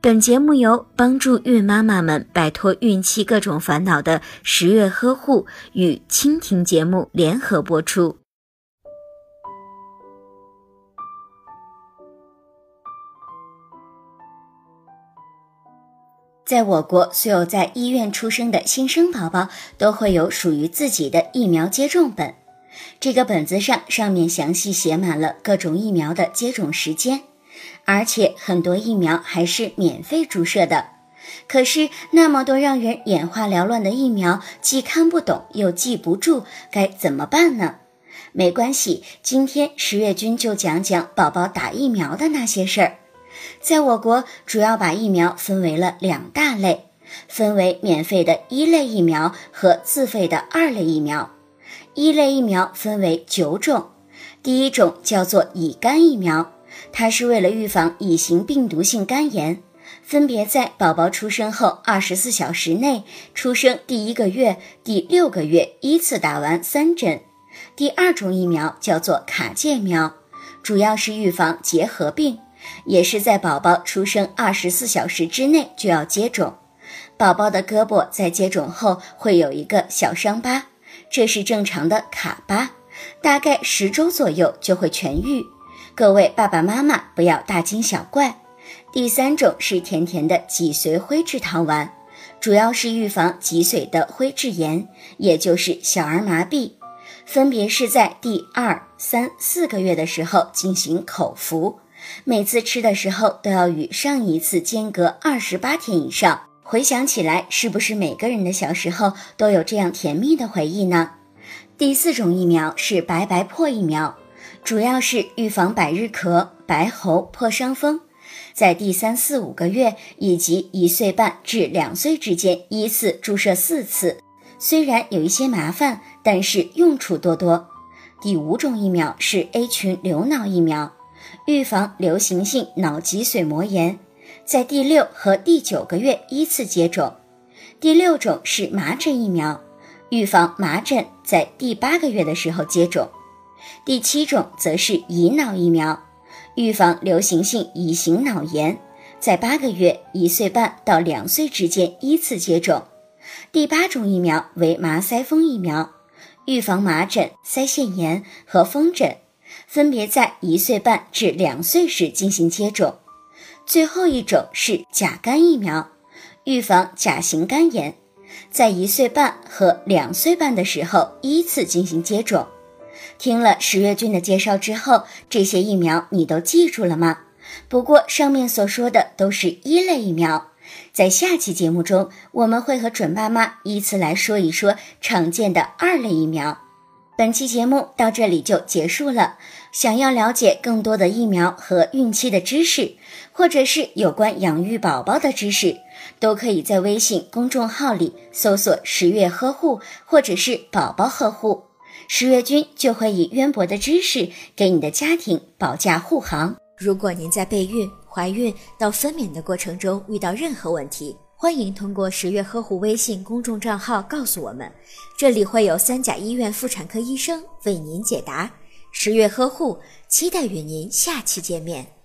本节目由帮助孕妈妈们摆脱孕期各种烦恼的十月呵护与蜻蜓节目联合播出。在我国，所有在医院出生的新生宝宝都会有属于自己的疫苗接种本。这个本子上上面详细写满了各种疫苗的接种时间，而且很多疫苗还是免费注射的。可是那么多让人眼花缭乱的疫苗，既看不懂又记不住，该怎么办呢？没关系，今天十月君就讲讲宝宝打疫苗的那些事儿。在我国，主要把疫苗分为了两大类，分为免费的一类疫苗和自费的二类疫苗。一类疫苗分为九种，第一种叫做乙肝疫苗，它是为了预防乙型病毒性肝炎，分别在宝宝出生后二十四小时内，出生第一个月、第六个月依次打完三针。第二种疫苗叫做卡介苗，主要是预防结核病。也是在宝宝出生二十四小时之内就要接种，宝宝的胳膊在接种后会有一个小伤疤，这是正常的卡疤，大概十周左右就会痊愈。各位爸爸妈妈不要大惊小怪。第三种是甜甜的脊髓灰质糖丸，主要是预防脊髓的灰质炎，也就是小儿麻痹，分别是在第二、三、四个月的时候进行口服。每次吃的时候都要与上一次间隔二十八天以上。回想起来，是不是每个人的小时候都有这样甜蜜的回忆呢？第四种疫苗是白白破疫苗，主要是预防百日咳、白喉、破伤风，在第三四五个月以及一岁半至两岁之间依次注射四次。虽然有一些麻烦，但是用处多多。第五种疫苗是 A 群流脑疫苗。预防流行性脑脊髓膜炎，在第六和第九个月依次接种。第六种是麻疹疫苗，预防麻疹，在第八个月的时候接种。第七种则是乙脑疫苗，预防流行性乙型脑炎，在八个月、一岁半到两岁之间依次接种。第八种疫苗为麻腮风疫苗，预防麻疹、腮腺炎和风疹。分别在一岁半至两岁时进行接种，最后一种是甲肝疫苗，预防甲型肝炎，在一岁半和两岁半的时候依次进行接种。听了十月君的介绍之后，这些疫苗你都记住了吗？不过上面所说的都是一类疫苗，在下期节目中我们会和准爸妈依次来说一说常见的二类疫苗。本期节目到这里就结束了。想要了解更多的疫苗和孕期的知识，或者是有关养育宝宝的知识，都可以在微信公众号里搜索“十月呵护”或者是“宝宝呵护”，十月君就会以渊博的知识给你的家庭保驾护航。如果您在备孕、怀孕到分娩的过程中遇到任何问题，欢迎通过十月呵护微信公众账号告诉我们，这里会有三甲医院妇产科医生为您解答。十月呵护，期待与您下期见面。